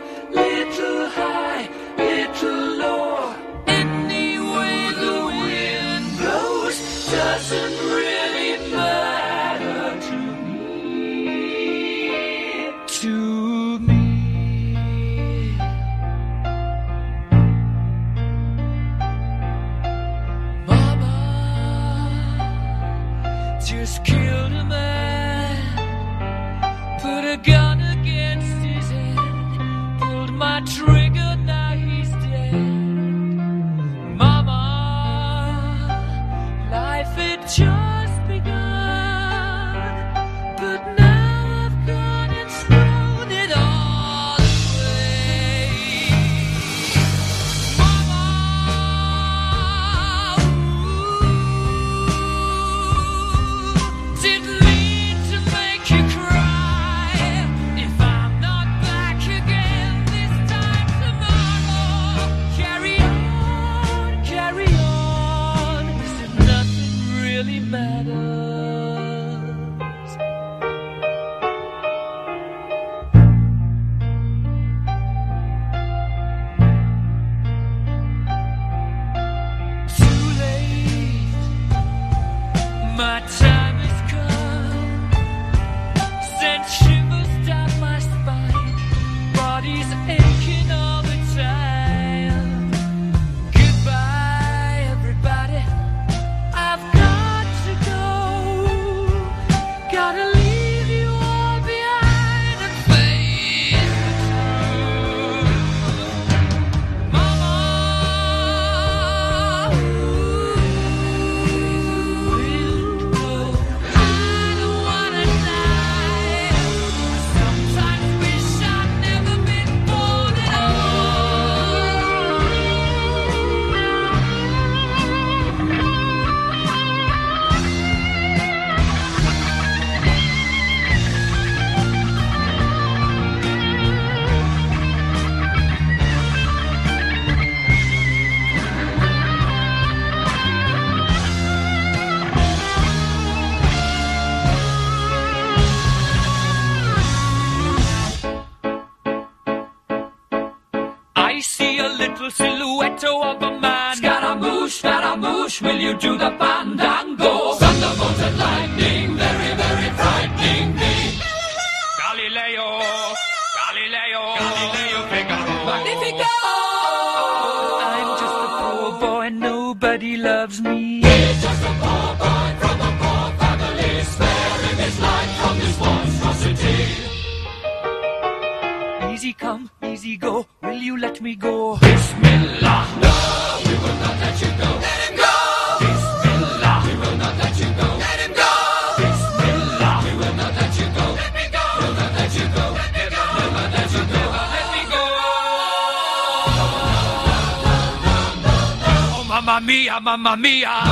do the mamma mia.